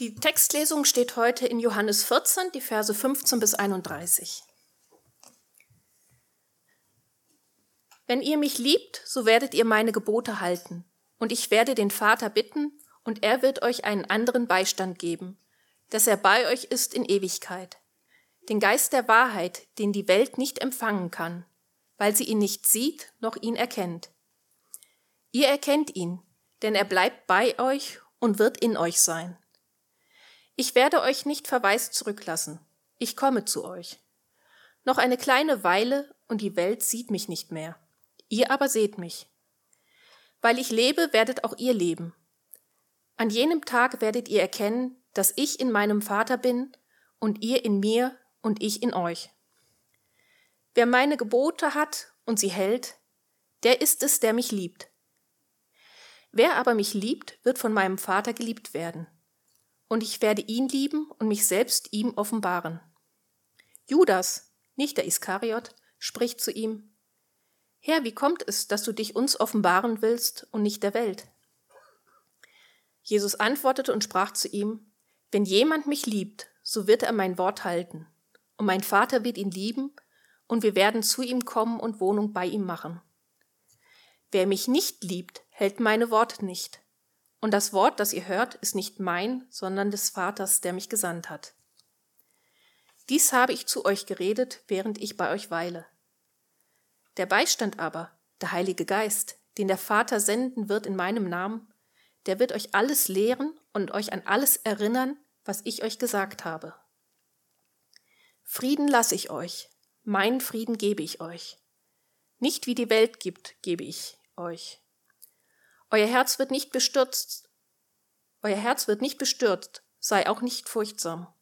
Die Textlesung steht heute in Johannes 14, die Verse 15 bis 31. Wenn ihr mich liebt, so werdet ihr meine Gebote halten, und ich werde den Vater bitten, und er wird euch einen anderen Beistand geben, dass er bei euch ist in Ewigkeit. Den Geist der Wahrheit, den die Welt nicht empfangen kann, weil sie ihn nicht sieht noch ihn erkennt. Ihr erkennt ihn, denn er bleibt bei euch und wird in euch sein. Ich werde euch nicht verwaist zurücklassen. Ich komme zu euch. Noch eine kleine Weile und die Welt sieht mich nicht mehr. Ihr aber seht mich. Weil ich lebe, werdet auch ihr leben. An jenem Tag werdet ihr erkennen, dass ich in meinem Vater bin und ihr in mir und ich in euch. Wer meine Gebote hat und sie hält, der ist es, der mich liebt. Wer aber mich liebt, wird von meinem Vater geliebt werden und ich werde ihn lieben und mich selbst ihm offenbaren. Judas, nicht der Iskariot, spricht zu ihm, Herr, wie kommt es, dass du dich uns offenbaren willst und nicht der Welt? Jesus antwortete und sprach zu ihm, Wenn jemand mich liebt, so wird er mein Wort halten, und mein Vater wird ihn lieben, und wir werden zu ihm kommen und Wohnung bei ihm machen. Wer mich nicht liebt, hält meine Worte nicht, und das Wort, das ihr hört, ist nicht mein, sondern des Vaters, der mich gesandt hat. Dies habe ich zu euch geredet, während ich bei euch weile. Der Beistand aber, der Heilige Geist, den der Vater senden wird in meinem Namen, der wird euch alles lehren und euch an alles erinnern, was ich euch gesagt habe. Frieden lasse ich euch, meinen Frieden gebe ich euch. Nicht wie die Welt gibt, gebe ich euch. Euer Herz wird nicht bestürzt, euer Herz wird nicht bestürzt, sei auch nicht furchtsam.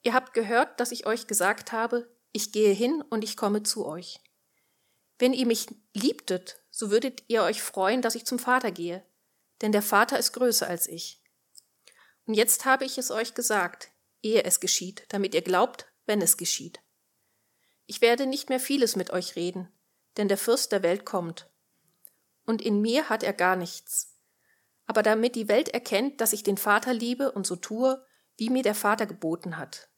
Ihr habt gehört, dass ich euch gesagt habe, ich gehe hin und ich komme zu euch. Wenn ihr mich liebtet, so würdet ihr euch freuen, dass ich zum Vater gehe, denn der Vater ist größer als ich. Und jetzt habe ich es euch gesagt, ehe es geschieht, damit ihr glaubt, wenn es geschieht. Ich werde nicht mehr vieles mit euch reden, denn der Fürst der Welt kommt und in mir hat er gar nichts. Aber damit die Welt erkennt, dass ich den Vater liebe und so tue, wie mir der Vater geboten hat.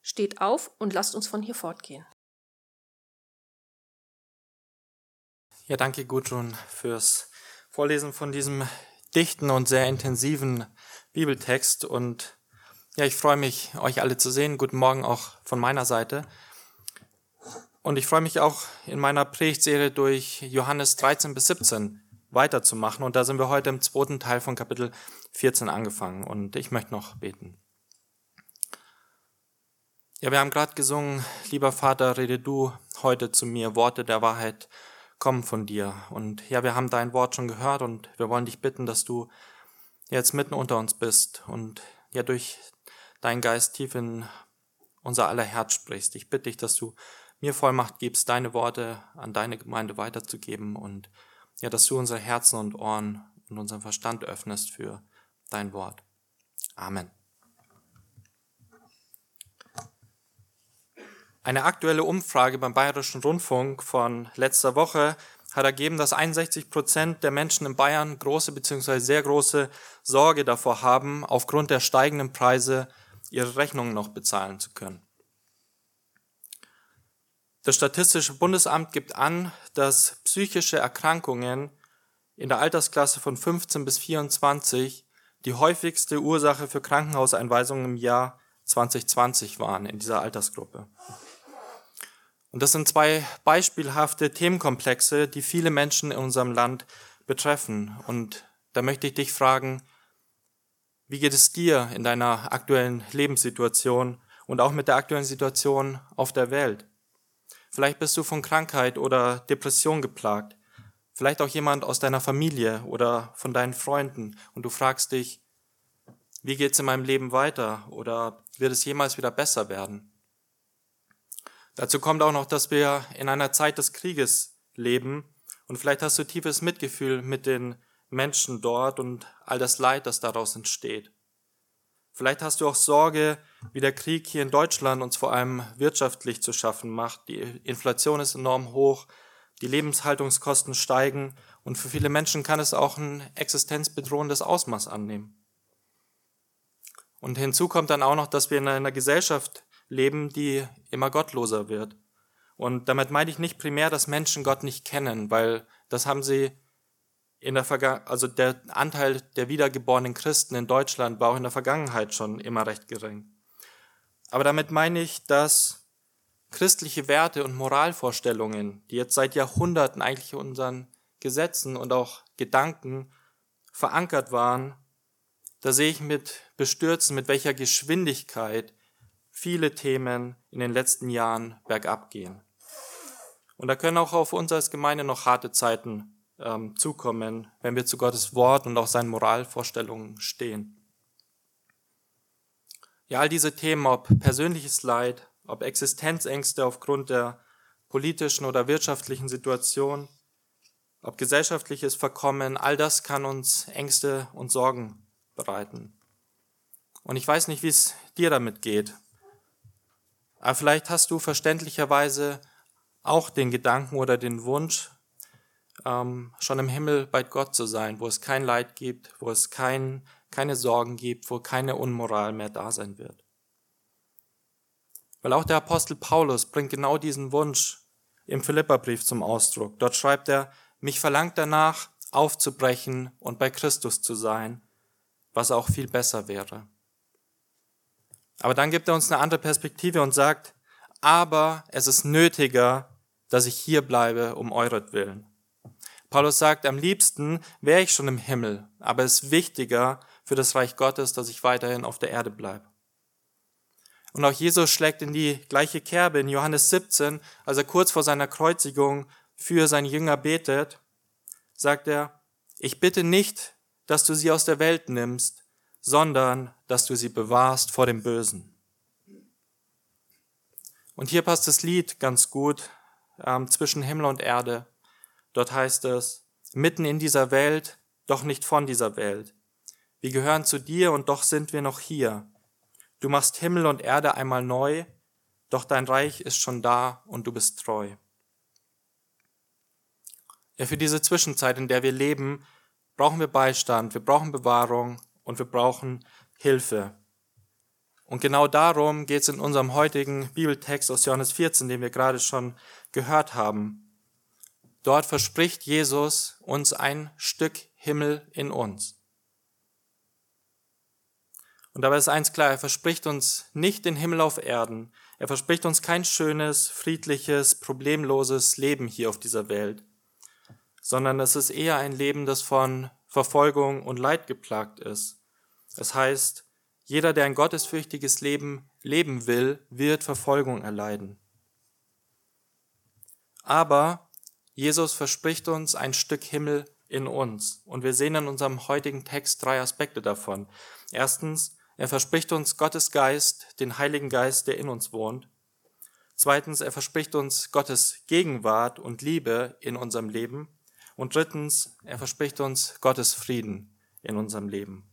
Steht auf und lasst uns von hier fortgehen. Ja, danke Gudrun fürs Vorlesen von diesem dichten und sehr intensiven Bibeltext und ja, ich freue mich, euch alle zu sehen. Guten Morgen auch von meiner Seite. Und ich freue mich auch in meiner Predigtserie durch Johannes 13 bis 17 weiterzumachen. Und da sind wir heute im zweiten Teil von Kapitel 14 angefangen. Und ich möchte noch beten. Ja, wir haben gerade gesungen, lieber Vater, rede du heute zu mir, Worte der Wahrheit kommen von dir. Und ja, wir haben dein Wort schon gehört und wir wollen dich bitten, dass du jetzt mitten unter uns bist und ja durch deinen Geist tief in unser aller Herz sprichst. Ich bitte dich, dass du mir Vollmacht gibst, deine Worte an deine Gemeinde weiterzugeben und ja, dass du unsere Herzen und Ohren und unseren Verstand öffnest für dein Wort. Amen. Eine aktuelle Umfrage beim Bayerischen Rundfunk von letzter Woche hat ergeben, dass 61 Prozent der Menschen in Bayern große bzw. sehr große Sorge davor haben, aufgrund der steigenden Preise ihre Rechnungen noch bezahlen zu können. Das Statistische Bundesamt gibt an, dass psychische Erkrankungen in der Altersklasse von 15 bis 24 die häufigste Ursache für Krankenhauseinweisungen im Jahr 2020 waren in dieser Altersgruppe. Und das sind zwei beispielhafte Themenkomplexe, die viele Menschen in unserem Land betreffen. Und da möchte ich dich fragen, wie geht es dir in deiner aktuellen Lebenssituation und auch mit der aktuellen Situation auf der Welt? Vielleicht bist du von Krankheit oder Depression geplagt. Vielleicht auch jemand aus deiner Familie oder von deinen Freunden und du fragst dich, wie geht's in meinem Leben weiter oder wird es jemals wieder besser werden? Dazu kommt auch noch, dass wir in einer Zeit des Krieges leben und vielleicht hast du tiefes Mitgefühl mit den Menschen dort und all das Leid, das daraus entsteht. Vielleicht hast du auch Sorge, wie der Krieg hier in Deutschland uns vor allem wirtschaftlich zu schaffen macht. Die Inflation ist enorm hoch, die Lebenshaltungskosten steigen und für viele Menschen kann es auch ein existenzbedrohendes Ausmaß annehmen. Und hinzu kommt dann auch noch, dass wir in einer Gesellschaft leben, die immer gottloser wird. Und damit meine ich nicht primär, dass Menschen Gott nicht kennen, weil das haben sie in der Vergangenheit, also der Anteil der wiedergeborenen Christen in Deutschland war auch in der Vergangenheit schon immer recht gering. Aber damit meine ich, dass christliche Werte und Moralvorstellungen, die jetzt seit Jahrhunderten eigentlich in unseren Gesetzen und auch Gedanken verankert waren, da sehe ich mit Bestürzen, mit welcher Geschwindigkeit viele Themen in den letzten Jahren bergab gehen. Und da können auch auf uns als Gemeinde noch harte Zeiten ähm, zukommen, wenn wir zu Gottes Wort und auch seinen Moralvorstellungen stehen. Ja, all diese Themen, ob persönliches Leid, ob Existenzängste aufgrund der politischen oder wirtschaftlichen Situation, ob gesellschaftliches Verkommen, all das kann uns Ängste und Sorgen bereiten. Und ich weiß nicht, wie es dir damit geht. Aber vielleicht hast du verständlicherweise auch den Gedanken oder den Wunsch, ähm, schon im Himmel bei Gott zu sein, wo es kein Leid gibt, wo es kein, keine Sorgen gibt, wo keine Unmoral mehr da sein wird. Weil auch der Apostel Paulus bringt genau diesen Wunsch im Philipperbrief zum Ausdruck. Dort schreibt er, mich verlangt danach, aufzubrechen und bei Christus zu sein, was auch viel besser wäre. Aber dann gibt er uns eine andere Perspektive und sagt, aber es ist nötiger, dass ich hier bleibe um euretwillen. Paulus sagt, am liebsten wäre ich schon im Himmel, aber es ist wichtiger für das Reich Gottes, dass ich weiterhin auf der Erde bleibe. Und auch Jesus schlägt in die gleiche Kerbe in Johannes 17, als er kurz vor seiner Kreuzigung für seine Jünger betet, sagt er, ich bitte nicht, dass du sie aus der Welt nimmst, sondern dass du sie bewahrst vor dem Bösen. Und hier passt das Lied ganz gut ähm, zwischen Himmel und Erde. Dort heißt es, mitten in dieser Welt, doch nicht von dieser Welt. Wir gehören zu dir und doch sind wir noch hier. Du machst Himmel und Erde einmal neu, doch dein Reich ist schon da und du bist treu. Ja, für diese Zwischenzeit, in der wir leben, brauchen wir Beistand, wir brauchen Bewahrung und wir brauchen Hilfe. Und genau darum geht es in unserem heutigen Bibeltext aus Johannes 14, den wir gerade schon gehört haben. Dort verspricht Jesus uns ein Stück Himmel in uns. Und dabei ist eins klar, er verspricht uns nicht den Himmel auf Erden. Er verspricht uns kein schönes, friedliches, problemloses Leben hier auf dieser Welt sondern es ist eher ein Leben, das von Verfolgung und Leid geplagt ist. Es heißt, jeder, der ein gottesfürchtiges Leben leben will, wird Verfolgung erleiden. Aber Jesus verspricht uns ein Stück Himmel in uns. Und wir sehen in unserem heutigen Text drei Aspekte davon. Erstens, er verspricht uns Gottes Geist, den Heiligen Geist, der in uns wohnt. Zweitens, er verspricht uns Gottes Gegenwart und Liebe in unserem Leben. Und drittens, er verspricht uns Gottes Frieden in unserem Leben.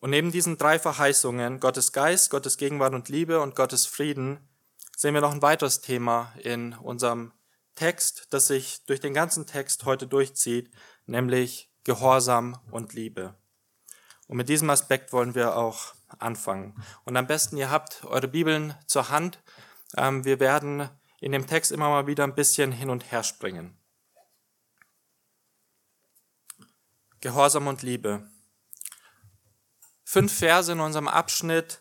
Und neben diesen drei Verheißungen, Gottes Geist, Gottes Gegenwart und Liebe und Gottes Frieden, sehen wir noch ein weiteres Thema in unserem Text, das sich durch den ganzen Text heute durchzieht, nämlich Gehorsam und Liebe. Und mit diesem Aspekt wollen wir auch anfangen. Und am besten, ihr habt eure Bibeln zur Hand. Ähm, wir werden in dem Text immer mal wieder ein bisschen hin und her springen. Gehorsam und Liebe. Fünf Verse in unserem Abschnitt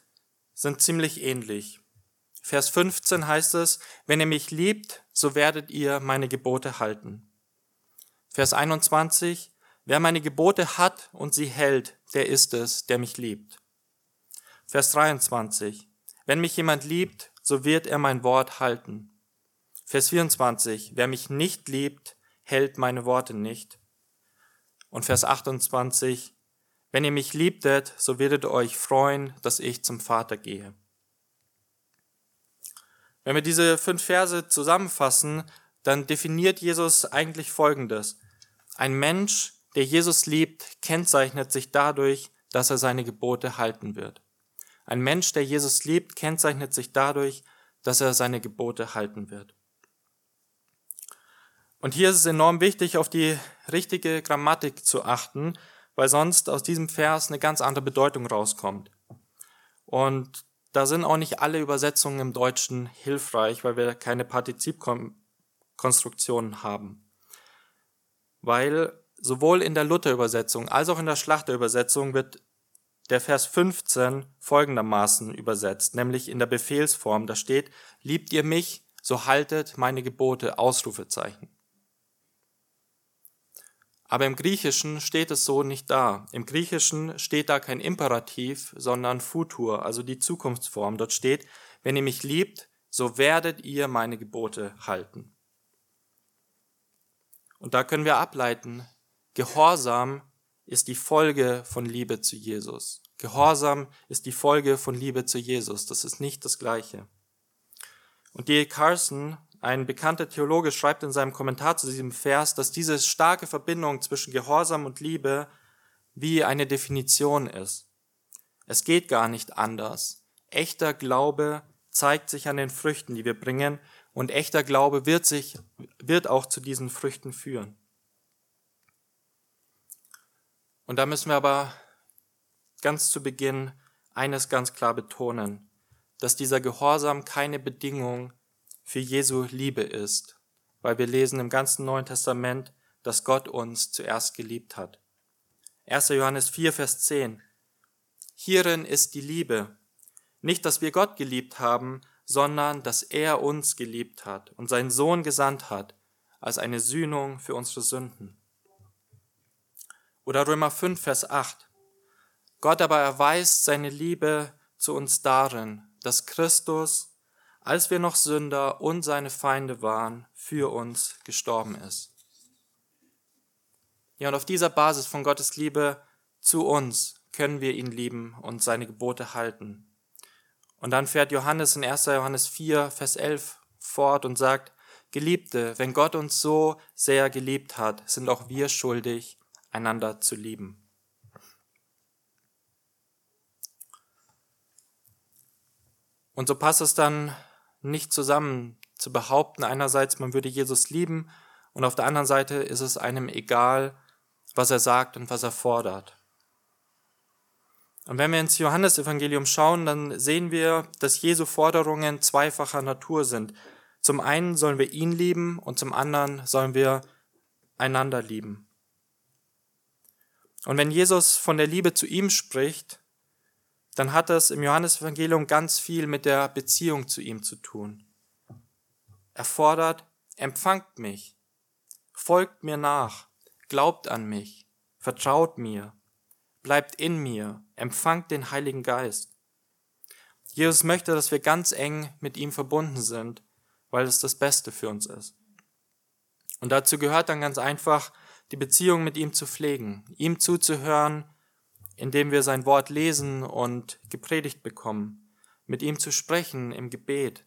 sind ziemlich ähnlich. Vers 15 heißt es, wenn ihr mich liebt, so werdet ihr meine Gebote halten. Vers 21, wer meine Gebote hat und sie hält, der ist es, der mich liebt. Vers 23, wenn mich jemand liebt, so wird er mein Wort halten. Vers 24, wer mich nicht liebt, hält meine Worte nicht. Und Vers 28, wenn ihr mich liebtet, so werdet ihr euch freuen, dass ich zum Vater gehe. Wenn wir diese fünf Verse zusammenfassen, dann definiert Jesus eigentlich Folgendes. Ein Mensch, der Jesus liebt, kennzeichnet sich dadurch, dass er seine Gebote halten wird. Ein Mensch, der Jesus liebt, kennzeichnet sich dadurch, dass er seine Gebote halten wird. Und hier ist es enorm wichtig, auf die richtige Grammatik zu achten, weil sonst aus diesem Vers eine ganz andere Bedeutung rauskommt. Und da sind auch nicht alle Übersetzungen im Deutschen hilfreich, weil wir keine Partizipkonstruktionen haben. Weil sowohl in der Luther-Übersetzung als auch in der Schlachter-Übersetzung wird der Vers 15 folgendermaßen übersetzt, nämlich in der Befehlsform. Da steht, liebt ihr mich, so haltet meine Gebote, Ausrufezeichen. Aber im Griechischen steht es so nicht da. Im Griechischen steht da kein Imperativ, sondern Futur, also die Zukunftsform. Dort steht, wenn ihr mich liebt, so werdet ihr meine Gebote halten. Und da können wir ableiten, Gehorsam ist die Folge von Liebe zu Jesus. Gehorsam ist die Folge von Liebe zu Jesus. Das ist nicht das Gleiche. Und D.A. Carson, ein bekannter Theologe, schreibt in seinem Kommentar zu diesem Vers, dass diese starke Verbindung zwischen Gehorsam und Liebe wie eine Definition ist. Es geht gar nicht anders. Echter Glaube zeigt sich an den Früchten, die wir bringen, und echter Glaube wird sich, wird auch zu diesen Früchten führen. Und da müssen wir aber ganz zu Beginn eines ganz klar betonen, dass dieser Gehorsam keine Bedingung für Jesu Liebe ist, weil wir lesen im ganzen Neuen Testament, dass Gott uns zuerst geliebt hat. 1. Johannes 4, Vers 10. Hierin ist die Liebe. Nicht, dass wir Gott geliebt haben, sondern dass er uns geliebt hat und seinen Sohn gesandt hat als eine Sühnung für unsere Sünden. Oder Römer 5, Vers 8. Gott aber erweist seine Liebe zu uns darin, dass Christus, als wir noch Sünder und seine Feinde waren, für uns gestorben ist. Ja, und auf dieser Basis von Gottes Liebe zu uns können wir ihn lieben und seine Gebote halten. Und dann fährt Johannes in 1. Johannes 4, Vers 11 fort und sagt, Geliebte, wenn Gott uns so sehr geliebt hat, sind auch wir schuldig, einander zu lieben. Und so passt es dann nicht zusammen zu behaupten, einerseits man würde Jesus lieben und auf der anderen Seite ist es einem egal, was er sagt und was er fordert. Und wenn wir ins Johannesevangelium schauen, dann sehen wir, dass Jesu Forderungen zweifacher Natur sind. Zum einen sollen wir ihn lieben und zum anderen sollen wir einander lieben. Und wenn Jesus von der Liebe zu ihm spricht, dann hat das im Johannesevangelium ganz viel mit der Beziehung zu ihm zu tun. Er fordert, empfangt mich, folgt mir nach, glaubt an mich, vertraut mir, bleibt in mir, empfangt den Heiligen Geist. Jesus möchte, dass wir ganz eng mit ihm verbunden sind, weil es das Beste für uns ist. Und dazu gehört dann ganz einfach, die Beziehung mit ihm zu pflegen, ihm zuzuhören, indem wir sein Wort lesen und gepredigt bekommen, mit ihm zu sprechen im Gebet,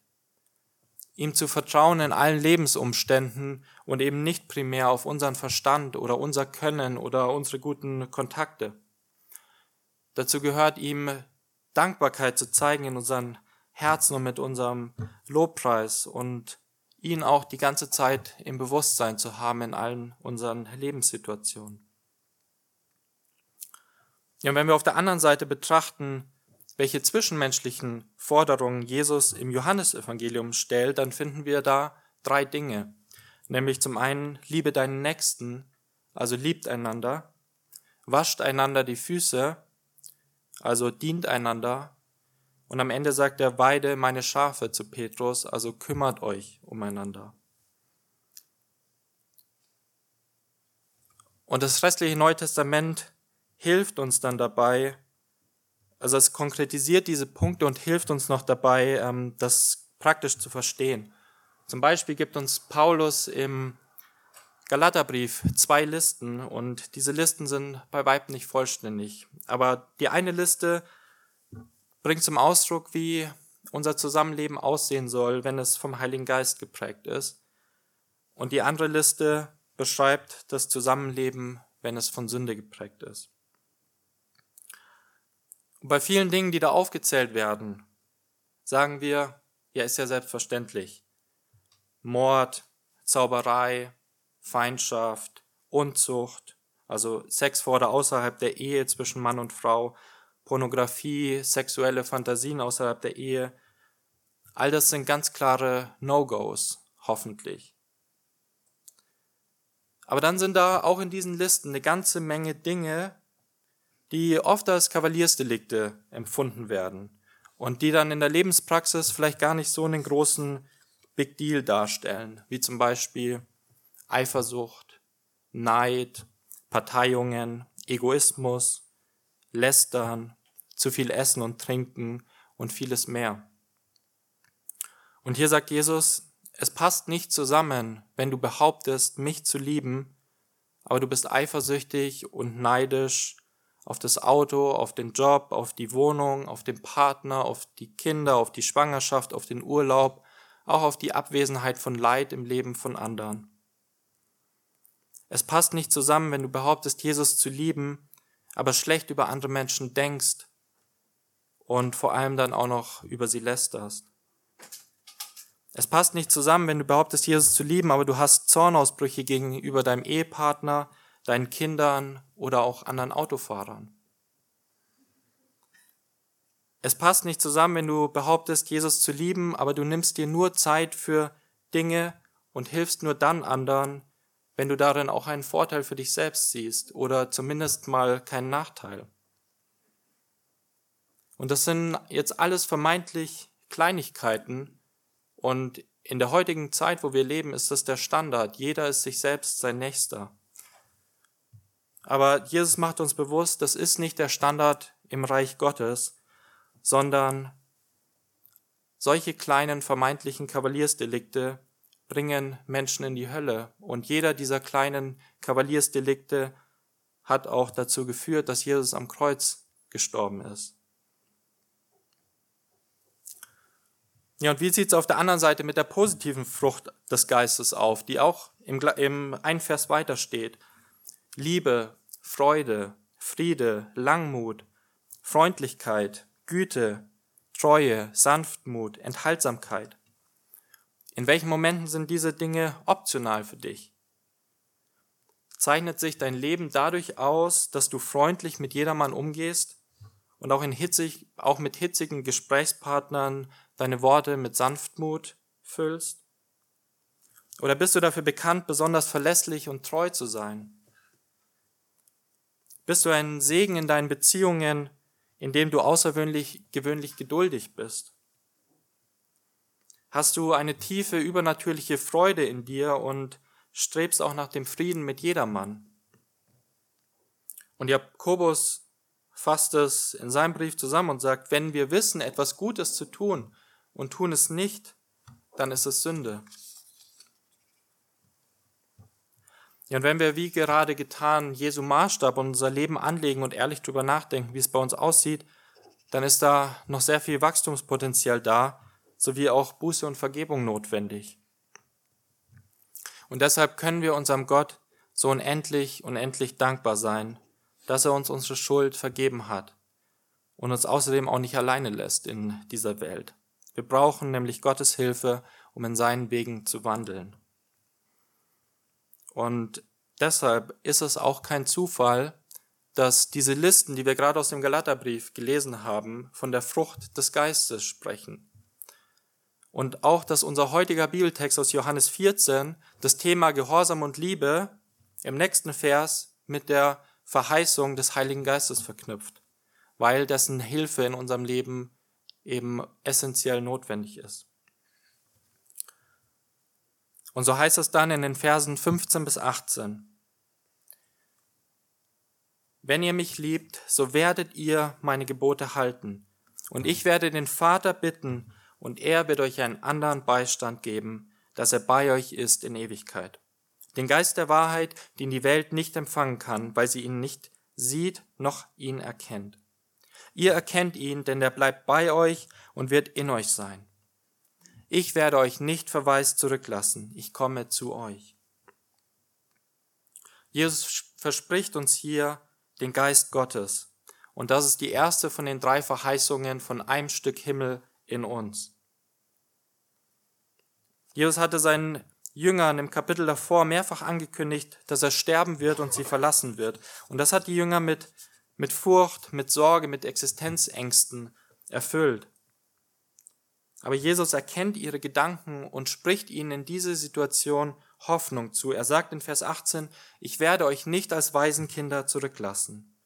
ihm zu vertrauen in allen Lebensumständen und eben nicht primär auf unseren Verstand oder unser Können oder unsere guten Kontakte. Dazu gehört ihm Dankbarkeit zu zeigen in unseren Herzen und mit unserem Lobpreis und ihn auch die ganze Zeit im Bewusstsein zu haben in allen unseren Lebenssituationen. Ja, und wenn wir auf der anderen Seite betrachten, welche zwischenmenschlichen Forderungen Jesus im Johannesevangelium stellt, dann finden wir da drei Dinge. Nämlich zum einen, liebe deinen Nächsten, also liebt einander, wascht einander die Füße, also dient einander und am Ende sagt er, weide meine Schafe zu Petrus, also kümmert euch umeinander. Und das restliche Neue Testament hilft uns dann dabei, also es konkretisiert diese Punkte und hilft uns noch dabei, ähm, das praktisch zu verstehen. Zum Beispiel gibt uns Paulus im Galaterbrief zwei Listen und diese Listen sind bei weitem nicht vollständig. Aber die eine Liste bringt zum Ausdruck, wie unser Zusammenleben aussehen soll, wenn es vom Heiligen Geist geprägt ist. Und die andere Liste beschreibt das Zusammenleben, wenn es von Sünde geprägt ist. Und bei vielen Dingen, die da aufgezählt werden, sagen wir, ja, ist ja selbstverständlich. Mord, Zauberei, Feindschaft, Unzucht, also Sex vor oder außerhalb der Ehe zwischen Mann und Frau, Pornografie, sexuelle Fantasien außerhalb der Ehe, all das sind ganz klare No-Gos, hoffentlich. Aber dann sind da auch in diesen Listen eine ganze Menge Dinge, die oft als Kavaliersdelikte empfunden werden und die dann in der Lebenspraxis vielleicht gar nicht so einen großen Big Deal darstellen, wie zum Beispiel Eifersucht, Neid, Parteiungen, Egoismus, Lästern, zu viel Essen und Trinken und vieles mehr. Und hier sagt Jesus, es passt nicht zusammen, wenn du behauptest, mich zu lieben, aber du bist eifersüchtig und neidisch auf das Auto, auf den Job, auf die Wohnung, auf den Partner, auf die Kinder, auf die Schwangerschaft, auf den Urlaub, auch auf die Abwesenheit von Leid im Leben von anderen. Es passt nicht zusammen, wenn du behauptest, Jesus zu lieben, aber schlecht über andere Menschen denkst und vor allem dann auch noch über sie lästerst. Es passt nicht zusammen, wenn du behauptest, Jesus zu lieben, aber du hast Zornausbrüche gegenüber deinem Ehepartner, deinen Kindern oder auch anderen Autofahrern. Es passt nicht zusammen, wenn du behauptest, Jesus zu lieben, aber du nimmst dir nur Zeit für Dinge und hilfst nur dann anderen, wenn du darin auch einen Vorteil für dich selbst siehst oder zumindest mal keinen Nachteil. Und das sind jetzt alles vermeintlich Kleinigkeiten und in der heutigen Zeit, wo wir leben, ist das der Standard. Jeder ist sich selbst sein Nächster. Aber Jesus macht uns bewusst, das ist nicht der Standard im Reich Gottes, sondern solche kleinen vermeintlichen Kavaliersdelikte bringen Menschen in die Hölle. Und jeder dieser kleinen Kavaliersdelikte hat auch dazu geführt, dass Jesus am Kreuz gestorben ist. Ja, und wie sieht es auf der anderen Seite mit der positiven Frucht des Geistes auf, die auch im, im ein Vers weiter steht? Liebe, Freude, Friede, Langmut, Freundlichkeit, Güte, Treue, Sanftmut, Enthaltsamkeit. In welchen Momenten sind diese Dinge optional für dich? Zeichnet sich dein Leben dadurch aus, dass du freundlich mit jedermann umgehst und auch, in hitzig, auch mit hitzigen Gesprächspartnern deine Worte mit Sanftmut füllst? Oder bist du dafür bekannt, besonders verlässlich und treu zu sein? Bist du ein Segen in deinen Beziehungen, indem du außergewöhnlich gewöhnlich geduldig bist? hast du eine tiefe übernatürliche Freude in dir und strebst auch nach dem Frieden mit jedermann. Und Jakobus fasst es in seinem Brief zusammen und sagt, wenn wir wissen, etwas Gutes zu tun und tun es nicht, dann ist es Sünde. Ja, und wenn wir wie gerade getan Jesu Maßstab und unser Leben anlegen und ehrlich darüber nachdenken, wie es bei uns aussieht, dann ist da noch sehr viel Wachstumspotenzial da, sowie auch Buße und Vergebung notwendig. Und deshalb können wir unserem Gott so unendlich, unendlich dankbar sein, dass er uns unsere Schuld vergeben hat und uns außerdem auch nicht alleine lässt in dieser Welt. Wir brauchen nämlich Gottes Hilfe, um in seinen Wegen zu wandeln. Und deshalb ist es auch kein Zufall, dass diese Listen, die wir gerade aus dem Galaterbrief gelesen haben, von der Frucht des Geistes sprechen. Und auch, dass unser heutiger Bibeltext aus Johannes 14 das Thema Gehorsam und Liebe im nächsten Vers mit der Verheißung des Heiligen Geistes verknüpft, weil dessen Hilfe in unserem Leben eben essentiell notwendig ist. Und so heißt es dann in den Versen 15 bis 18. Wenn ihr mich liebt, so werdet ihr meine Gebote halten. Und ich werde den Vater bitten, und er wird euch einen anderen Beistand geben, dass er bei euch ist in Ewigkeit. Den Geist der Wahrheit, den die Welt nicht empfangen kann, weil sie ihn nicht sieht noch ihn erkennt. Ihr erkennt ihn, denn er bleibt bei euch und wird in euch sein. Ich werde euch nicht verwaist zurücklassen, ich komme zu euch. Jesus verspricht uns hier den Geist Gottes. Und das ist die erste von den drei Verheißungen von einem Stück Himmel in uns. Jesus hatte seinen Jüngern im Kapitel davor mehrfach angekündigt, dass er sterben wird und sie verlassen wird. Und das hat die Jünger mit, mit Furcht, mit Sorge, mit Existenzängsten erfüllt. Aber Jesus erkennt ihre Gedanken und spricht ihnen in diese Situation Hoffnung zu. Er sagt in Vers 18, ich werde euch nicht als Waisenkinder zurücklassen,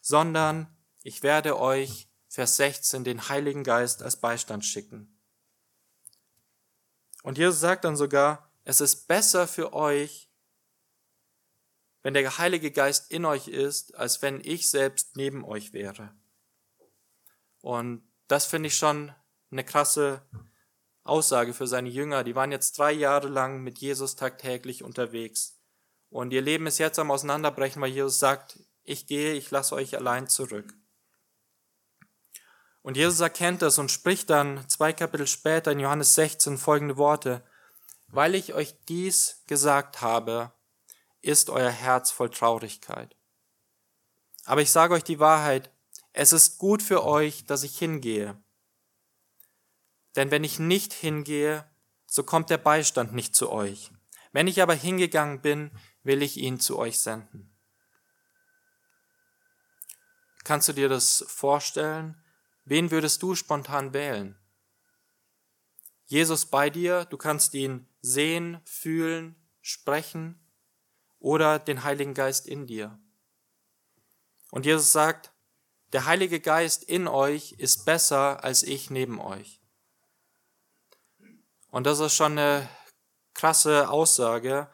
sondern ich werde euch, Vers 16, den Heiligen Geist als Beistand schicken. Und Jesus sagt dann sogar, es ist besser für euch, wenn der Heilige Geist in euch ist, als wenn ich selbst neben euch wäre. Und das finde ich schon eine krasse Aussage für seine Jünger. Die waren jetzt drei Jahre lang mit Jesus tagtäglich unterwegs. Und ihr Leben ist jetzt am Auseinanderbrechen, weil Jesus sagt, ich gehe, ich lasse euch allein zurück. Und Jesus erkennt das und spricht dann zwei Kapitel später in Johannes 16 folgende Worte. Weil ich euch dies gesagt habe, ist euer Herz voll Traurigkeit. Aber ich sage euch die Wahrheit, es ist gut für euch, dass ich hingehe. Denn wenn ich nicht hingehe, so kommt der Beistand nicht zu euch. Wenn ich aber hingegangen bin, will ich ihn zu euch senden. Kannst du dir das vorstellen? Wen würdest du spontan wählen? Jesus bei dir, du kannst ihn sehen, fühlen, sprechen oder den Heiligen Geist in dir. Und Jesus sagt, der Heilige Geist in euch ist besser als ich neben euch. Und das ist schon eine krasse Aussage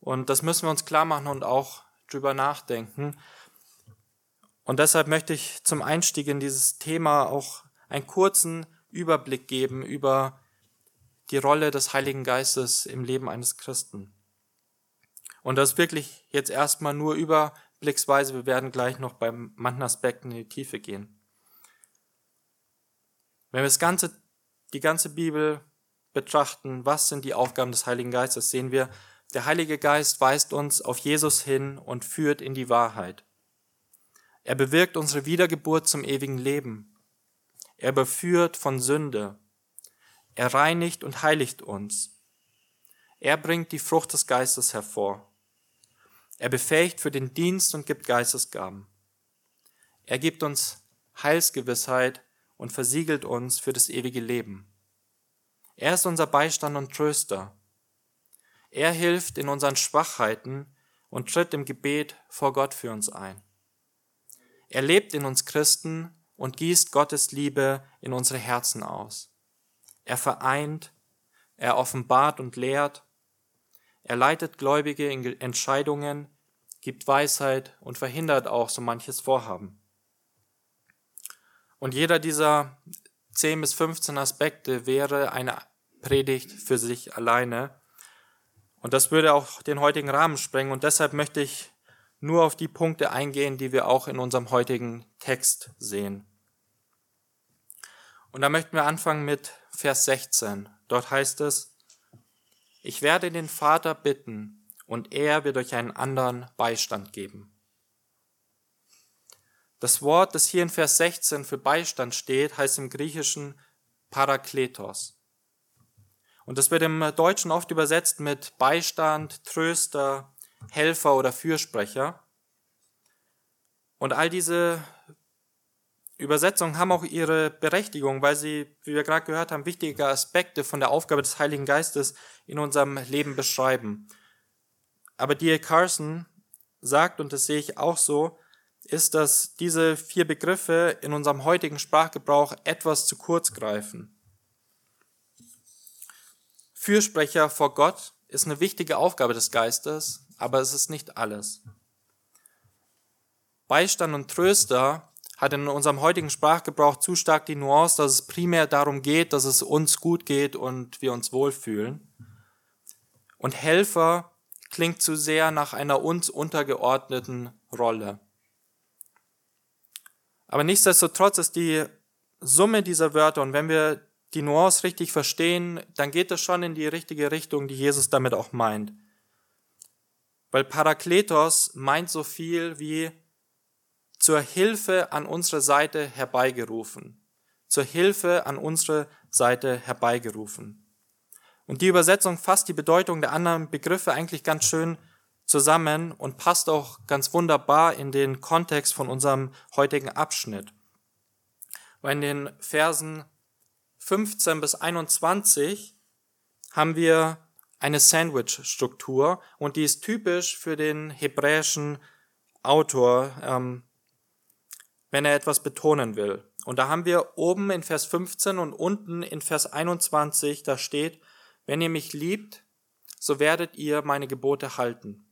und das müssen wir uns klar machen und auch drüber nachdenken. Und deshalb möchte ich zum Einstieg in dieses Thema auch einen kurzen Überblick geben über die Rolle des Heiligen Geistes im Leben eines Christen. Und das wirklich jetzt erstmal nur überblicksweise. Wir werden gleich noch bei manchen Aspekten in die Tiefe gehen. Wenn wir das ganze, die ganze Bibel betrachten, was sind die Aufgaben des Heiligen Geistes, sehen wir, der Heilige Geist weist uns auf Jesus hin und führt in die Wahrheit. Er bewirkt unsere Wiedergeburt zum ewigen Leben. Er beführt von Sünde. Er reinigt und heiligt uns. Er bringt die Frucht des Geistes hervor. Er befähigt für den Dienst und gibt Geistesgaben. Er gibt uns Heilsgewissheit und versiegelt uns für das ewige Leben. Er ist unser Beistand und Tröster. Er hilft in unseren Schwachheiten und tritt im Gebet vor Gott für uns ein. Er lebt in uns Christen und gießt Gottes Liebe in unsere Herzen aus. Er vereint, er offenbart und lehrt, er leitet Gläubige in Entscheidungen, gibt Weisheit und verhindert auch so manches Vorhaben. Und jeder dieser 10 bis 15 Aspekte wäre eine Predigt für sich alleine. Und das würde auch den heutigen Rahmen sprengen. Und deshalb möchte ich nur auf die Punkte eingehen, die wir auch in unserem heutigen Text sehen. Und da möchten wir anfangen mit Vers 16. Dort heißt es, ich werde den Vater bitten und er wird euch einen anderen Beistand geben. Das Wort, das hier in Vers 16 für Beistand steht, heißt im Griechischen Parakletos. Und das wird im Deutschen oft übersetzt mit Beistand, Tröster, Helfer oder Fürsprecher. Und all diese Übersetzungen haben auch ihre Berechtigung, weil sie, wie wir gerade gehört haben, wichtige Aspekte von der Aufgabe des Heiligen Geistes in unserem Leben beschreiben. Aber D.A. Carson sagt, und das sehe ich auch so, ist, dass diese vier Begriffe in unserem heutigen Sprachgebrauch etwas zu kurz greifen. Fürsprecher vor Gott ist eine wichtige Aufgabe des Geistes, aber es ist nicht alles. Beistand und Tröster hat in unserem heutigen Sprachgebrauch zu stark die Nuance, dass es primär darum geht, dass es uns gut geht und wir uns wohlfühlen. Und Helfer klingt zu sehr nach einer uns untergeordneten Rolle. Aber nichtsdestotrotz ist die Summe dieser Wörter, und wenn wir die Nuance richtig verstehen, dann geht es schon in die richtige Richtung, die Jesus damit auch meint. Weil Parakletos meint so viel wie zur Hilfe an unsere Seite herbeigerufen. Zur Hilfe an unsere Seite herbeigerufen. Und die Übersetzung fasst die Bedeutung der anderen Begriffe eigentlich ganz schön zusammen und passt auch ganz wunderbar in den Kontext von unserem heutigen Abschnitt. Weil in den Versen 15 bis 21 haben wir eine Sandwich-Struktur und die ist typisch für den hebräischen Autor, ähm, wenn er etwas betonen will. Und da haben wir oben in Vers 15 und unten in Vers 21, da steht, wenn ihr mich liebt, so werdet ihr meine Gebote halten.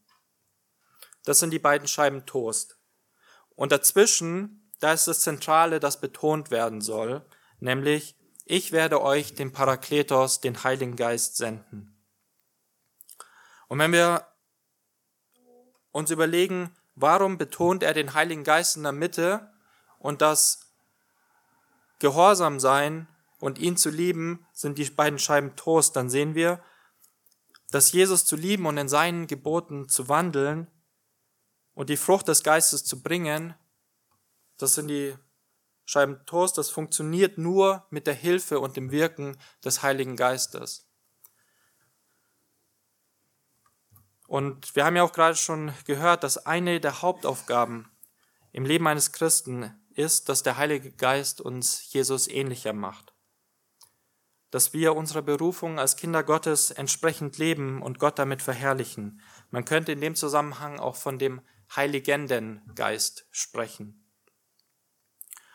Das sind die beiden Scheiben Toast. Und dazwischen, da ist das Zentrale, das betont werden soll, nämlich, ich werde euch den Parakletos, den Heiligen Geist senden. Und wenn wir uns überlegen, warum betont er den Heiligen Geist in der Mitte und das Gehorsam sein und ihn zu lieben sind die beiden Scheiben Toast, dann sehen wir, dass Jesus zu lieben und in seinen Geboten zu wandeln und die Frucht des Geistes zu bringen, das sind die Scheiben Toast, das funktioniert nur mit der Hilfe und dem Wirken des Heiligen Geistes. Und wir haben ja auch gerade schon gehört, dass eine der Hauptaufgaben im Leben eines Christen ist, dass der Heilige Geist uns Jesus ähnlicher macht. Dass wir unserer Berufung als Kinder Gottes entsprechend leben und Gott damit verherrlichen. Man könnte in dem Zusammenhang auch von dem Heiligenden Geist sprechen.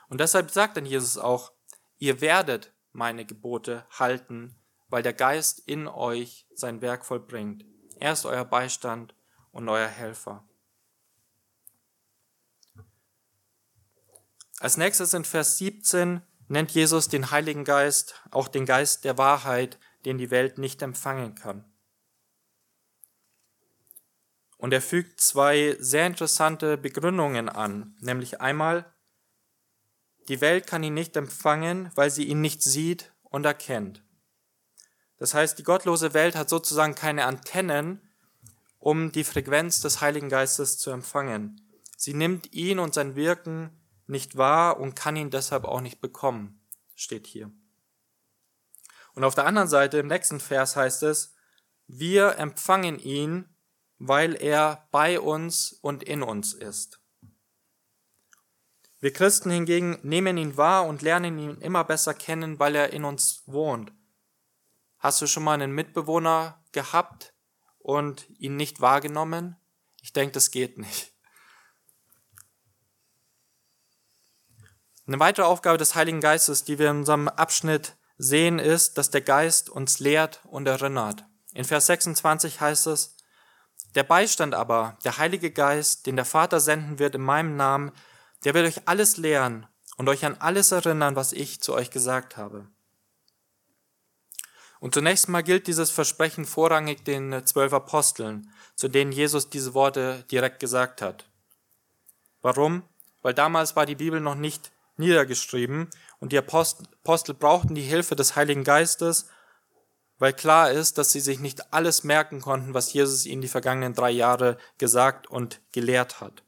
Und deshalb sagt dann Jesus auch, ihr werdet meine Gebote halten, weil der Geist in euch sein Werk vollbringt. Er ist euer Beistand und euer Helfer. Als nächstes in Vers 17 nennt Jesus den Heiligen Geist auch den Geist der Wahrheit, den die Welt nicht empfangen kann. Und er fügt zwei sehr interessante Begründungen an, nämlich einmal, die Welt kann ihn nicht empfangen, weil sie ihn nicht sieht und erkennt. Das heißt, die gottlose Welt hat sozusagen keine Antennen, um die Frequenz des Heiligen Geistes zu empfangen. Sie nimmt ihn und sein Wirken nicht wahr und kann ihn deshalb auch nicht bekommen, steht hier. Und auf der anderen Seite, im nächsten Vers heißt es, wir empfangen ihn, weil er bei uns und in uns ist. Wir Christen hingegen nehmen ihn wahr und lernen ihn immer besser kennen, weil er in uns wohnt. Hast du schon mal einen Mitbewohner gehabt und ihn nicht wahrgenommen? Ich denke, das geht nicht. Eine weitere Aufgabe des Heiligen Geistes, die wir in unserem Abschnitt sehen, ist, dass der Geist uns lehrt und erinnert. In Vers 26 heißt es, der Beistand aber, der Heilige Geist, den der Vater senden wird in meinem Namen, der wird euch alles lehren und euch an alles erinnern, was ich zu euch gesagt habe. Und zunächst mal gilt dieses Versprechen vorrangig den zwölf Aposteln, zu denen Jesus diese Worte direkt gesagt hat. Warum? Weil damals war die Bibel noch nicht niedergeschrieben und die Apostel brauchten die Hilfe des Heiligen Geistes, weil klar ist, dass sie sich nicht alles merken konnten, was Jesus ihnen die vergangenen drei Jahre gesagt und gelehrt hat.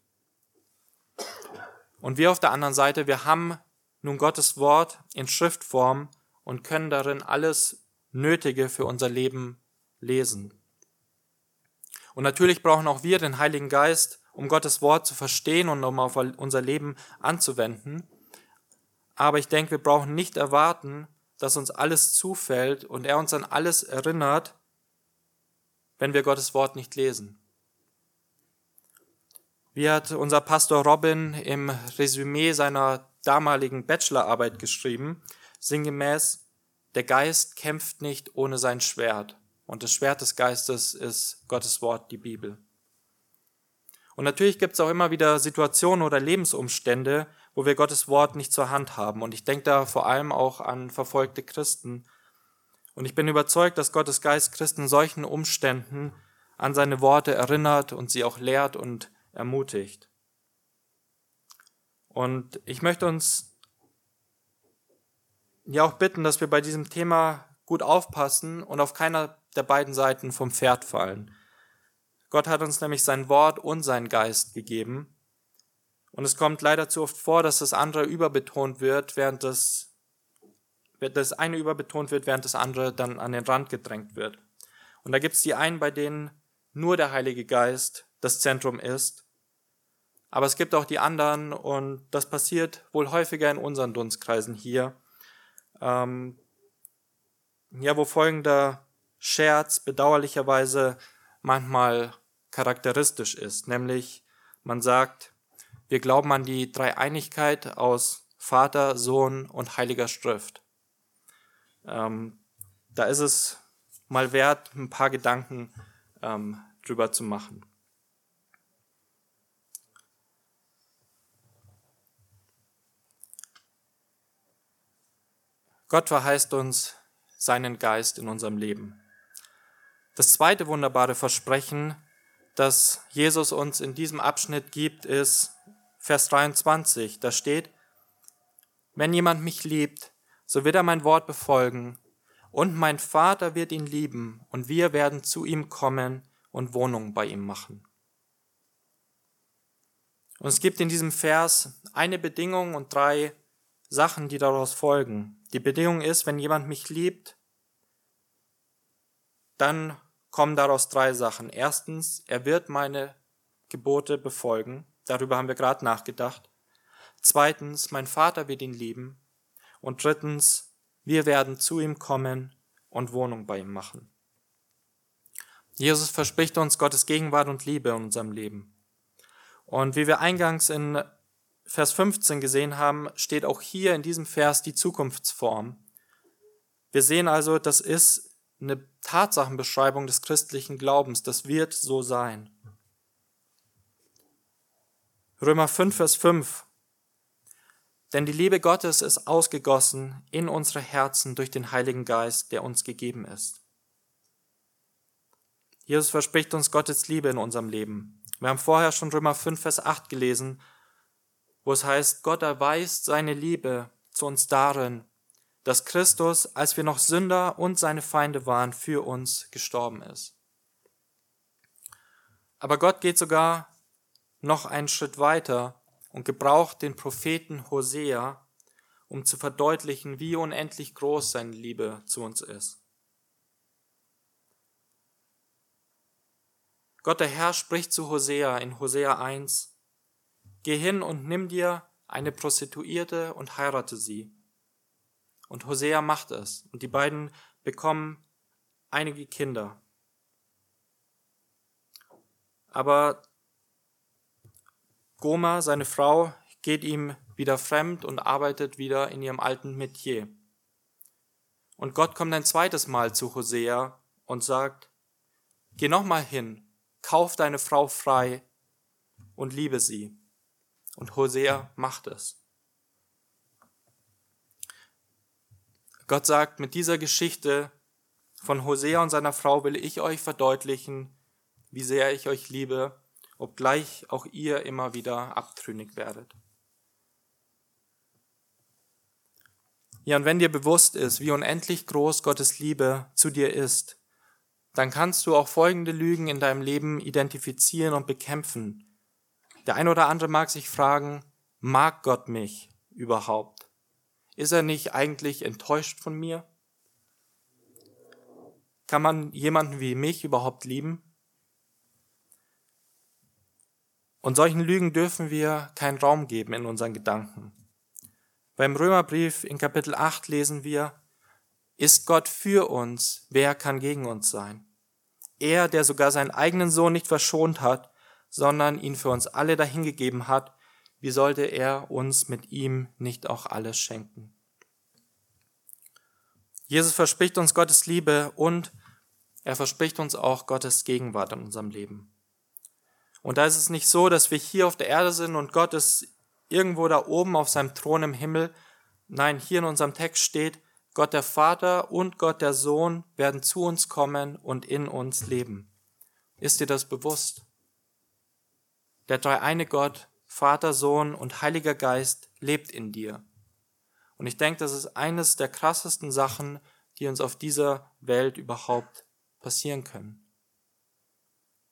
Und wir auf der anderen Seite, wir haben nun Gottes Wort in Schriftform und können darin alles Nötige für unser Leben lesen. Und natürlich brauchen auch wir den Heiligen Geist, um Gottes Wort zu verstehen und um auf unser Leben anzuwenden. Aber ich denke, wir brauchen nicht erwarten, dass uns alles zufällt und er uns an alles erinnert, wenn wir Gottes Wort nicht lesen. Wie hat unser Pastor Robin im Resümee seiner damaligen Bachelorarbeit geschrieben, sinngemäß, der Geist kämpft nicht ohne sein Schwert. Und das Schwert des Geistes ist Gottes Wort, die Bibel. Und natürlich gibt es auch immer wieder Situationen oder Lebensumstände, wo wir Gottes Wort nicht zur Hand haben. Und ich denke da vor allem auch an verfolgte Christen. Und ich bin überzeugt, dass Gottes Geist Christen in solchen Umständen an seine Worte erinnert und sie auch lehrt und ermutigt. Und ich möchte uns ja auch bitten, dass wir bei diesem Thema gut aufpassen und auf keiner der beiden Seiten vom Pferd fallen. Gott hat uns nämlich sein Wort und seinen Geist gegeben. Und es kommt leider zu oft vor, dass das andere überbetont wird, während das das eine überbetont wird, während das andere dann an den Rand gedrängt wird. Und da gibt es die einen, bei denen nur der Heilige Geist das Zentrum ist. Aber es gibt auch die anderen, und das passiert wohl häufiger in unseren Dunstkreisen hier, ähm, ja, wo folgender Scherz bedauerlicherweise manchmal charakteristisch ist, nämlich man sagt, wir glauben an die Dreieinigkeit aus Vater, Sohn und Heiliger Schrift. Ähm, da ist es mal wert, ein paar Gedanken ähm, drüber zu machen. Gott verheißt uns seinen Geist in unserem Leben. Das zweite wunderbare Versprechen, das Jesus uns in diesem Abschnitt gibt, ist Vers 23. Da steht, wenn jemand mich liebt, so wird er mein Wort befolgen, und mein Vater wird ihn lieben, und wir werden zu ihm kommen und Wohnung bei ihm machen. Und es gibt in diesem Vers eine Bedingung und drei Sachen, die daraus folgen. Die Bedingung ist, wenn jemand mich liebt, dann kommen daraus drei Sachen. Erstens, er wird meine Gebote befolgen. Darüber haben wir gerade nachgedacht. Zweitens, mein Vater wird ihn lieben. Und drittens, wir werden zu ihm kommen und Wohnung bei ihm machen. Jesus verspricht uns Gottes Gegenwart und Liebe in unserem Leben. Und wie wir eingangs in Vers 15 gesehen haben, steht auch hier in diesem Vers die Zukunftsform. Wir sehen also, das ist eine Tatsachenbeschreibung des christlichen Glaubens. Das wird so sein. Römer 5, Vers 5. Denn die Liebe Gottes ist ausgegossen in unsere Herzen durch den Heiligen Geist, der uns gegeben ist. Jesus verspricht uns Gottes Liebe in unserem Leben. Wir haben vorher schon Römer 5, Vers 8 gelesen, wo es heißt, Gott erweist seine Liebe zu uns darin, dass Christus, als wir noch Sünder und seine Feinde waren, für uns gestorben ist. Aber Gott geht sogar noch einen Schritt weiter und gebraucht den Propheten Hosea, um zu verdeutlichen, wie unendlich groß seine Liebe zu uns ist. Gott der Herr spricht zu Hosea in Hosea 1, Geh hin und nimm dir eine Prostituierte und heirate sie. Und Hosea macht es. Und die beiden bekommen einige Kinder. Aber Goma, seine Frau, geht ihm wieder fremd und arbeitet wieder in ihrem alten Metier. Und Gott kommt ein zweites Mal zu Hosea und sagt, geh nochmal hin, kauf deine Frau frei und liebe sie. Und Hosea macht es. Gott sagt, mit dieser Geschichte von Hosea und seiner Frau will ich euch verdeutlichen, wie sehr ich euch liebe, obgleich auch ihr immer wieder abtrünnig werdet. Ja, und wenn dir bewusst ist, wie unendlich groß Gottes Liebe zu dir ist, dann kannst du auch folgende Lügen in deinem Leben identifizieren und bekämpfen. Der ein oder andere mag sich fragen, mag Gott mich überhaupt? Ist er nicht eigentlich enttäuscht von mir? Kann man jemanden wie mich überhaupt lieben? Und solchen Lügen dürfen wir keinen Raum geben in unseren Gedanken. Beim Römerbrief in Kapitel 8 lesen wir, ist Gott für uns, wer kann gegen uns sein? Er, der sogar seinen eigenen Sohn nicht verschont hat, sondern ihn für uns alle dahingegeben hat, wie sollte er uns mit ihm nicht auch alles schenken? Jesus verspricht uns Gottes Liebe und er verspricht uns auch Gottes Gegenwart in unserem Leben. Und da ist es nicht so, dass wir hier auf der Erde sind und Gott ist irgendwo da oben auf seinem Thron im Himmel. Nein, hier in unserem Text steht, Gott der Vater und Gott der Sohn werden zu uns kommen und in uns leben. Ist dir das bewusst? Der dreieine Gott Vater, Sohn und Heiliger Geist lebt in dir. Und ich denke, das ist eines der krassesten Sachen, die uns auf dieser Welt überhaupt passieren können.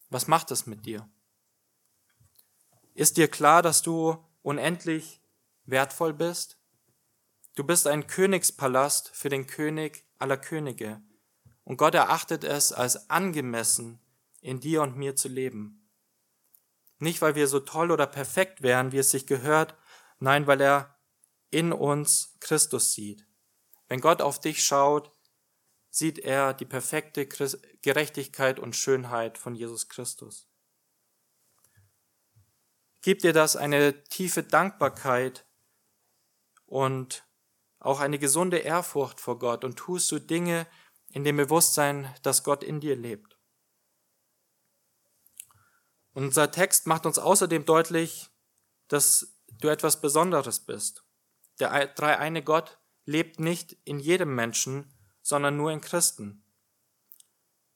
Was macht das mit dir? Ist dir klar, dass du unendlich wertvoll bist? Du bist ein Königspalast für den König aller Könige. Und Gott erachtet es als angemessen, in dir und mir zu leben. Nicht, weil wir so toll oder perfekt wären, wie es sich gehört, nein, weil er in uns Christus sieht. Wenn Gott auf dich schaut, sieht er die perfekte Gerechtigkeit und Schönheit von Jesus Christus. Gibt dir das eine tiefe Dankbarkeit und auch eine gesunde Ehrfurcht vor Gott und tust du Dinge in dem Bewusstsein, dass Gott in dir lebt. Unser Text macht uns außerdem deutlich, dass du etwas Besonderes bist. Der dreieine Gott lebt nicht in jedem Menschen, sondern nur in Christen.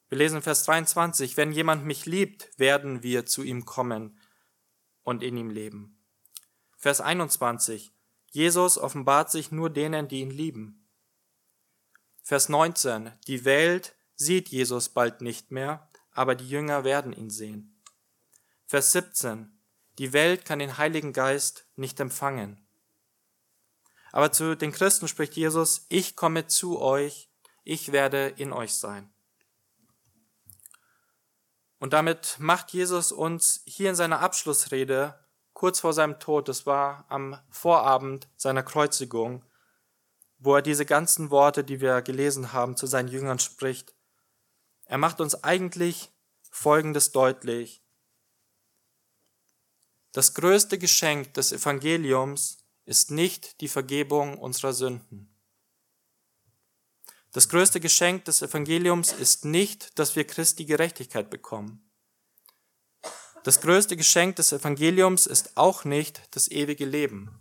Wir lesen Vers 23, wenn jemand mich liebt, werden wir zu ihm kommen und in ihm leben. Vers 21, Jesus offenbart sich nur denen, die ihn lieben. Vers 19. Die Welt sieht Jesus bald nicht mehr, aber die Jünger werden ihn sehen. Vers 17. Die Welt kann den Heiligen Geist nicht empfangen. Aber zu den Christen spricht Jesus, ich komme zu euch, ich werde in euch sein. Und damit macht Jesus uns hier in seiner Abschlussrede kurz vor seinem Tod, das war am Vorabend seiner Kreuzigung, wo er diese ganzen Worte, die wir gelesen haben, zu seinen Jüngern spricht. Er macht uns eigentlich Folgendes deutlich. Das größte Geschenk des Evangeliums ist nicht die Vergebung unserer Sünden. Das größte Geschenk des Evangeliums ist nicht, dass wir Christi Gerechtigkeit bekommen. Das größte Geschenk des Evangeliums ist auch nicht das ewige Leben.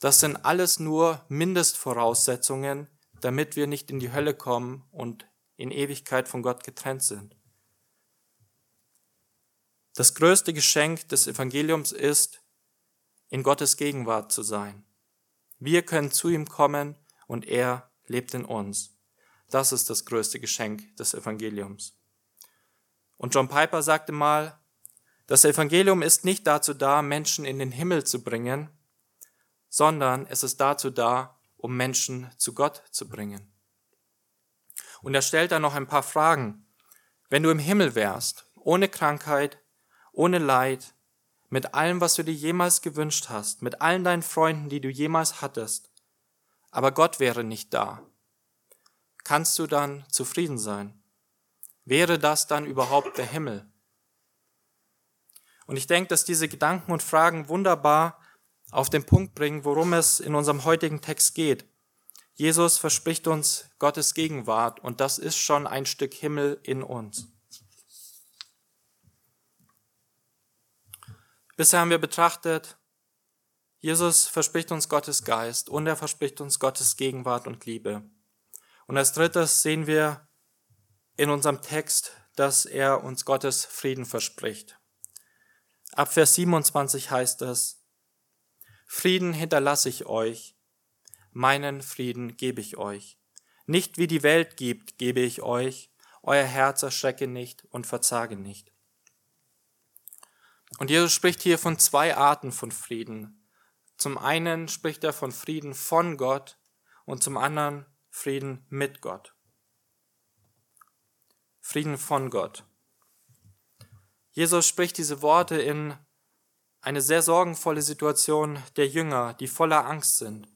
Das sind alles nur Mindestvoraussetzungen, damit wir nicht in die Hölle kommen und in Ewigkeit von Gott getrennt sind. Das größte Geschenk des Evangeliums ist, in Gottes Gegenwart zu sein. Wir können zu ihm kommen und er lebt in uns. Das ist das größte Geschenk des Evangeliums. Und John Piper sagte mal, das Evangelium ist nicht dazu da, Menschen in den Himmel zu bringen, sondern es ist dazu da, um Menschen zu Gott zu bringen. Und er stellt dann noch ein paar Fragen. Wenn du im Himmel wärst, ohne Krankheit, ohne Leid, mit allem, was du dir jemals gewünscht hast, mit allen deinen Freunden, die du jemals hattest, aber Gott wäre nicht da, kannst du dann zufrieden sein? Wäre das dann überhaupt der Himmel? Und ich denke, dass diese Gedanken und Fragen wunderbar auf den Punkt bringen, worum es in unserem heutigen Text geht. Jesus verspricht uns Gottes Gegenwart und das ist schon ein Stück Himmel in uns. Bisher haben wir betrachtet, Jesus verspricht uns Gottes Geist und er verspricht uns Gottes Gegenwart und Liebe. Und als drittes sehen wir in unserem Text, dass er uns Gottes Frieden verspricht. Ab Vers 27 heißt es, Frieden hinterlasse ich euch, meinen Frieden gebe ich euch. Nicht wie die Welt gibt, gebe ich euch, euer Herz erschrecke nicht und verzage nicht. Und Jesus spricht hier von zwei Arten von Frieden. Zum einen spricht er von Frieden von Gott und zum anderen Frieden mit Gott. Frieden von Gott. Jesus spricht diese Worte in eine sehr sorgenvolle Situation der Jünger, die voller Angst sind.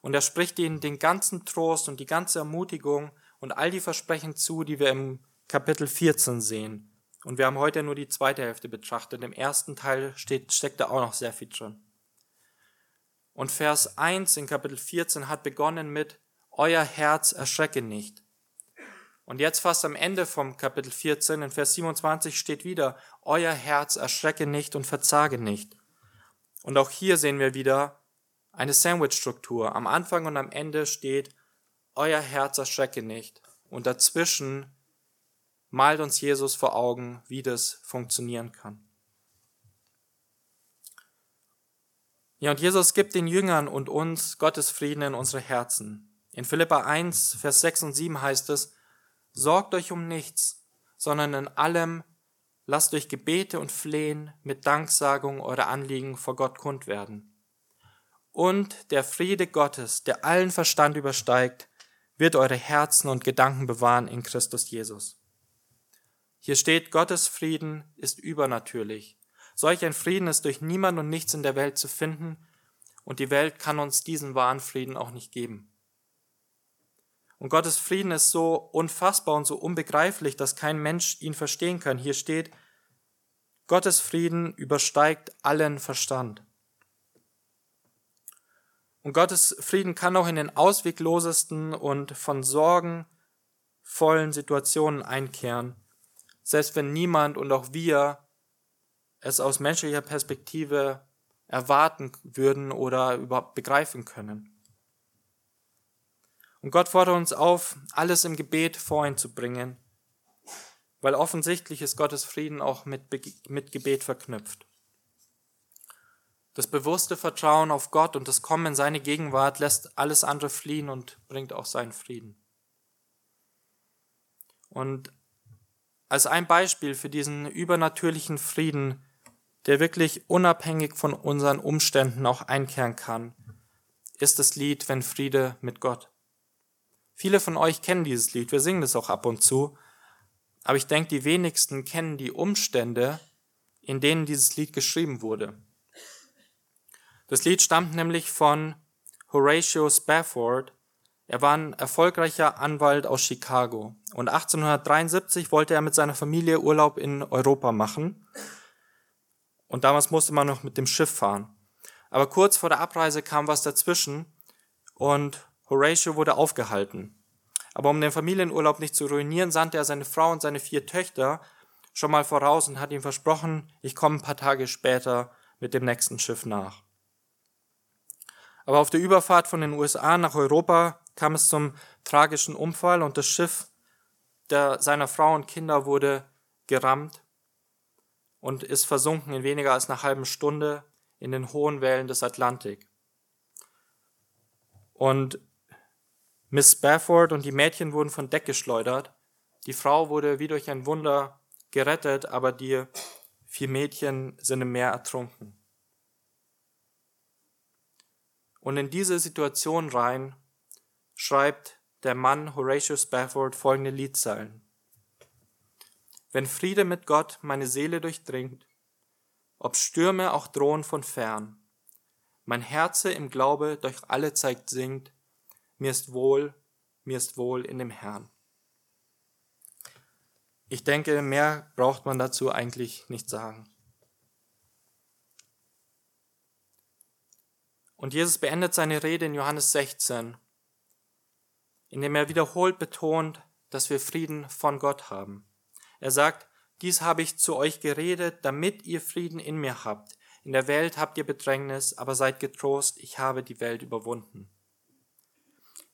Und er spricht ihnen den ganzen Trost und die ganze Ermutigung und all die Versprechen zu, die wir im Kapitel 14 sehen. Und wir haben heute nur die zweite Hälfte betrachtet. Im ersten Teil steht, steckt da auch noch sehr viel drin. Und Vers 1 in Kapitel 14 hat begonnen mit, Euer Herz erschrecke nicht. Und jetzt fast am Ende vom Kapitel 14 in Vers 27 steht wieder, Euer Herz erschrecke nicht und verzage nicht. Und auch hier sehen wir wieder eine Sandwich-Struktur. Am Anfang und am Ende steht, Euer Herz erschrecke nicht. Und dazwischen malt uns Jesus vor Augen, wie das funktionieren kann. Ja, und Jesus gibt den Jüngern und uns Gottes Frieden in unsere Herzen. In Philippa 1, Vers 6 und 7 heißt es, Sorgt euch um nichts, sondern in allem lasst durch Gebete und Flehen mit Danksagung eure Anliegen vor Gott kund werden. und der Friede Gottes, der allen Verstand übersteigt, wird eure Herzen und Gedanken bewahren in Christus Jesus. Hier steht, Gottes Frieden ist übernatürlich. Solch ein Frieden ist durch niemand und nichts in der Welt zu finden, und die Welt kann uns diesen wahren Frieden auch nicht geben. Und Gottes Frieden ist so unfassbar und so unbegreiflich, dass kein Mensch ihn verstehen kann. Hier steht, Gottes Frieden übersteigt allen Verstand. Und Gottes Frieden kann auch in den ausweglosesten und von Sorgen vollen Situationen einkehren, selbst wenn niemand und auch wir es aus menschlicher Perspektive erwarten würden oder überhaupt begreifen können. Und Gott fordert uns auf, alles im Gebet vor ihn zu bringen, weil offensichtlich ist Gottes Frieden auch mit, mit Gebet verknüpft. Das bewusste Vertrauen auf Gott und das Kommen in seine Gegenwart lässt alles andere fliehen und bringt auch seinen Frieden. Und als ein Beispiel für diesen übernatürlichen Frieden, der wirklich unabhängig von unseren Umständen auch einkehren kann, ist das Lied Wenn Friede mit Gott. Viele von euch kennen dieses Lied, wir singen das auch ab und zu, aber ich denke, die wenigsten kennen die Umstände, in denen dieses Lied geschrieben wurde. Das Lied stammt nämlich von Horatio Spafford. Er war ein erfolgreicher Anwalt aus Chicago und 1873 wollte er mit seiner Familie Urlaub in Europa machen. Und damals musste man noch mit dem Schiff fahren. Aber kurz vor der Abreise kam was dazwischen und Horatio wurde aufgehalten. Aber um den Familienurlaub nicht zu ruinieren, sandte er seine Frau und seine vier Töchter schon mal voraus und hat ihm versprochen, ich komme ein paar Tage später mit dem nächsten Schiff nach. Aber auf der Überfahrt von den USA nach Europa kam es zum tragischen Unfall und das Schiff der, seiner Frau und Kinder wurde gerammt und ist versunken in weniger als einer halben Stunde in den hohen Wellen des Atlantik. Und Miss Spafford und die Mädchen wurden von Deck geschleudert. Die Frau wurde wie durch ein Wunder gerettet, aber die vier Mädchen sind im Meer ertrunken. Und in diese Situation rein schreibt der Mann Horatio Spafford folgende Liedzeilen. Wenn Friede mit Gott meine Seele durchdringt, ob Stürme auch drohen von fern, mein Herze im Glaube durch alle Zeit singt, mir ist wohl, mir ist wohl in dem Herrn. Ich denke, mehr braucht man dazu eigentlich nicht sagen. Und Jesus beendet seine Rede in Johannes 16, indem er wiederholt betont, dass wir Frieden von Gott haben. Er sagt, dies habe ich zu euch geredet, damit ihr Frieden in mir habt. In der Welt habt ihr Bedrängnis, aber seid getrost, ich habe die Welt überwunden.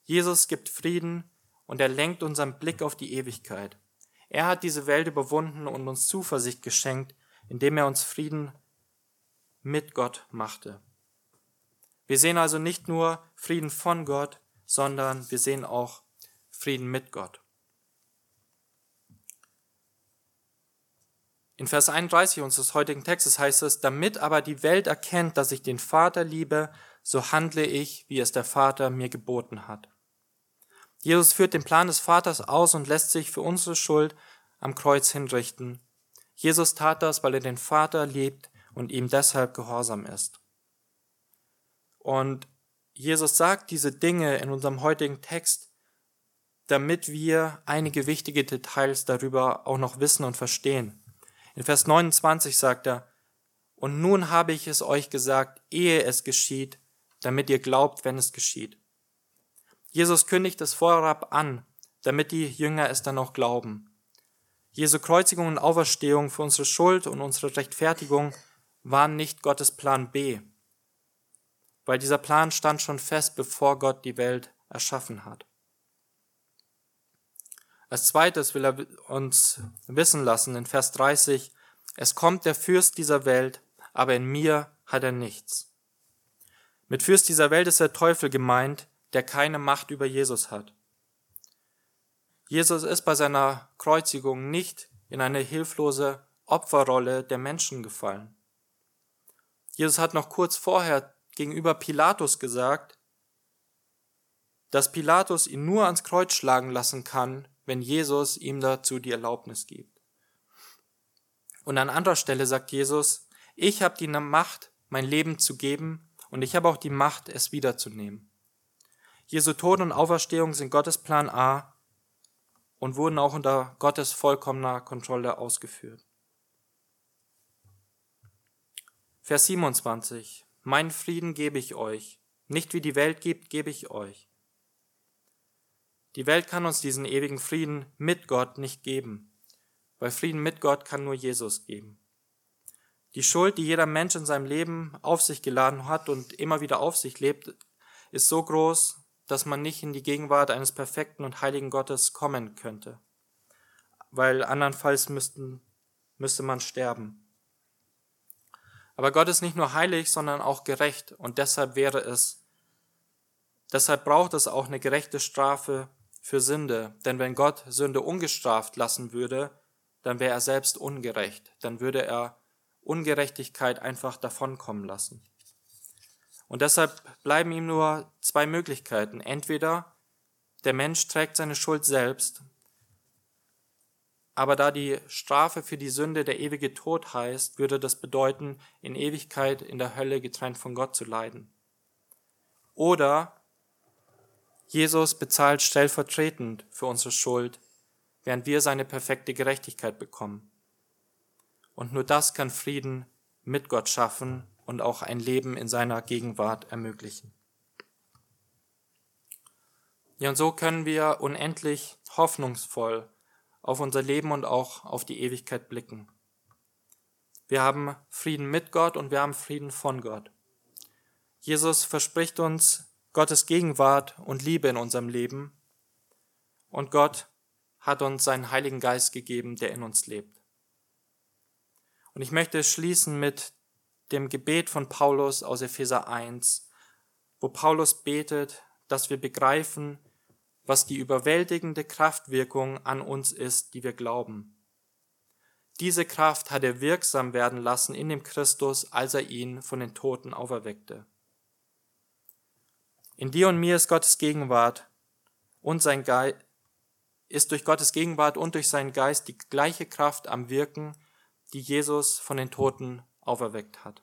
Jesus gibt Frieden und er lenkt unseren Blick auf die Ewigkeit. Er hat diese Welt überwunden und uns Zuversicht geschenkt, indem er uns Frieden mit Gott machte. Wir sehen also nicht nur Frieden von Gott, sondern wir sehen auch Frieden mit Gott. In Vers 31 unseres heutigen Textes heißt es, damit aber die Welt erkennt, dass ich den Vater liebe, so handle ich, wie es der Vater mir geboten hat. Jesus führt den Plan des Vaters aus und lässt sich für unsere Schuld am Kreuz hinrichten. Jesus tat das, weil er den Vater liebt und ihm deshalb gehorsam ist. Und Jesus sagt diese Dinge in unserem heutigen Text, damit wir einige wichtige Details darüber auch noch wissen und verstehen. In Vers 29 sagt er, und nun habe ich es euch gesagt, ehe es geschieht, damit ihr glaubt, wenn es geschieht. Jesus kündigt es vorab an, damit die Jünger es dann auch glauben. Jesu Kreuzigung und Auferstehung für unsere Schuld und unsere Rechtfertigung waren nicht Gottes Plan B weil dieser Plan stand schon fest, bevor Gott die Welt erschaffen hat. Als zweites will er uns wissen lassen in Vers 30, es kommt der Fürst dieser Welt, aber in mir hat er nichts. Mit Fürst dieser Welt ist der Teufel gemeint, der keine Macht über Jesus hat. Jesus ist bei seiner Kreuzigung nicht in eine hilflose Opferrolle der Menschen gefallen. Jesus hat noch kurz vorher gegenüber Pilatus gesagt, dass Pilatus ihn nur ans Kreuz schlagen lassen kann, wenn Jesus ihm dazu die Erlaubnis gibt. Und an anderer Stelle sagt Jesus, ich habe die Macht, mein Leben zu geben, und ich habe auch die Macht, es wiederzunehmen. Jesu Tod und Auferstehung sind Gottes Plan A und wurden auch unter Gottes vollkommener Kontrolle ausgeführt. Vers 27. Mein Frieden gebe ich euch, nicht wie die Welt gibt, gebe ich euch. Die Welt kann uns diesen ewigen Frieden mit Gott nicht geben, weil Frieden mit Gott kann nur Jesus geben. Die Schuld, die jeder Mensch in seinem Leben auf sich geladen hat und immer wieder auf sich lebt, ist so groß, dass man nicht in die Gegenwart eines perfekten und heiligen Gottes kommen könnte, weil andernfalls müssten, müsste man sterben. Aber Gott ist nicht nur heilig, sondern auch gerecht und deshalb wäre es, deshalb braucht es auch eine gerechte Strafe für Sünde. Denn wenn Gott Sünde ungestraft lassen würde, dann wäre er selbst ungerecht. Dann würde er Ungerechtigkeit einfach davonkommen lassen. Und deshalb bleiben ihm nur zwei Möglichkeiten. Entweder der Mensch trägt seine Schuld selbst, aber da die Strafe für die Sünde der ewige Tod heißt, würde das bedeuten, in Ewigkeit in der Hölle getrennt von Gott zu leiden. Oder Jesus bezahlt stellvertretend für unsere Schuld, während wir seine perfekte Gerechtigkeit bekommen. Und nur das kann Frieden mit Gott schaffen und auch ein Leben in seiner Gegenwart ermöglichen. Ja, und so können wir unendlich hoffnungsvoll auf unser Leben und auch auf die Ewigkeit blicken. Wir haben Frieden mit Gott und wir haben Frieden von Gott. Jesus verspricht uns Gottes Gegenwart und Liebe in unserem Leben. Und Gott hat uns seinen Heiligen Geist gegeben, der in uns lebt. Und ich möchte schließen mit dem Gebet von Paulus aus Epheser 1, wo Paulus betet, dass wir begreifen, was die überwältigende Kraftwirkung an uns ist, die wir glauben. Diese Kraft hat er wirksam werden lassen in dem Christus, als er ihn von den Toten auferweckte. In dir und mir ist Gottes Gegenwart und sein Geist, ist durch Gottes Gegenwart und durch seinen Geist die gleiche Kraft am Wirken, die Jesus von den Toten auferweckt hat.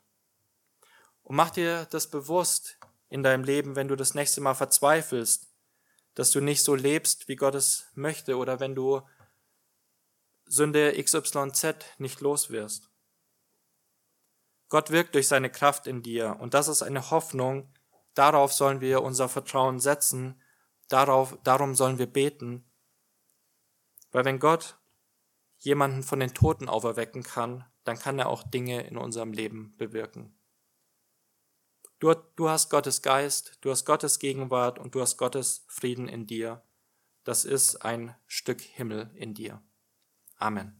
Und mach dir das bewusst in deinem Leben, wenn du das nächste Mal verzweifelst, dass du nicht so lebst, wie Gott es möchte, oder wenn du Sünde XYZ nicht los wirst. Gott wirkt durch seine Kraft in dir und das ist eine Hoffnung, Darauf sollen wir unser Vertrauen setzen, darauf, darum sollen wir beten. Weil wenn Gott jemanden von den Toten auferwecken kann, dann kann er auch Dinge in unserem Leben bewirken. Du, du hast Gottes Geist, du hast Gottes Gegenwart und du hast Gottes Frieden in dir. Das ist ein Stück Himmel in dir. Amen.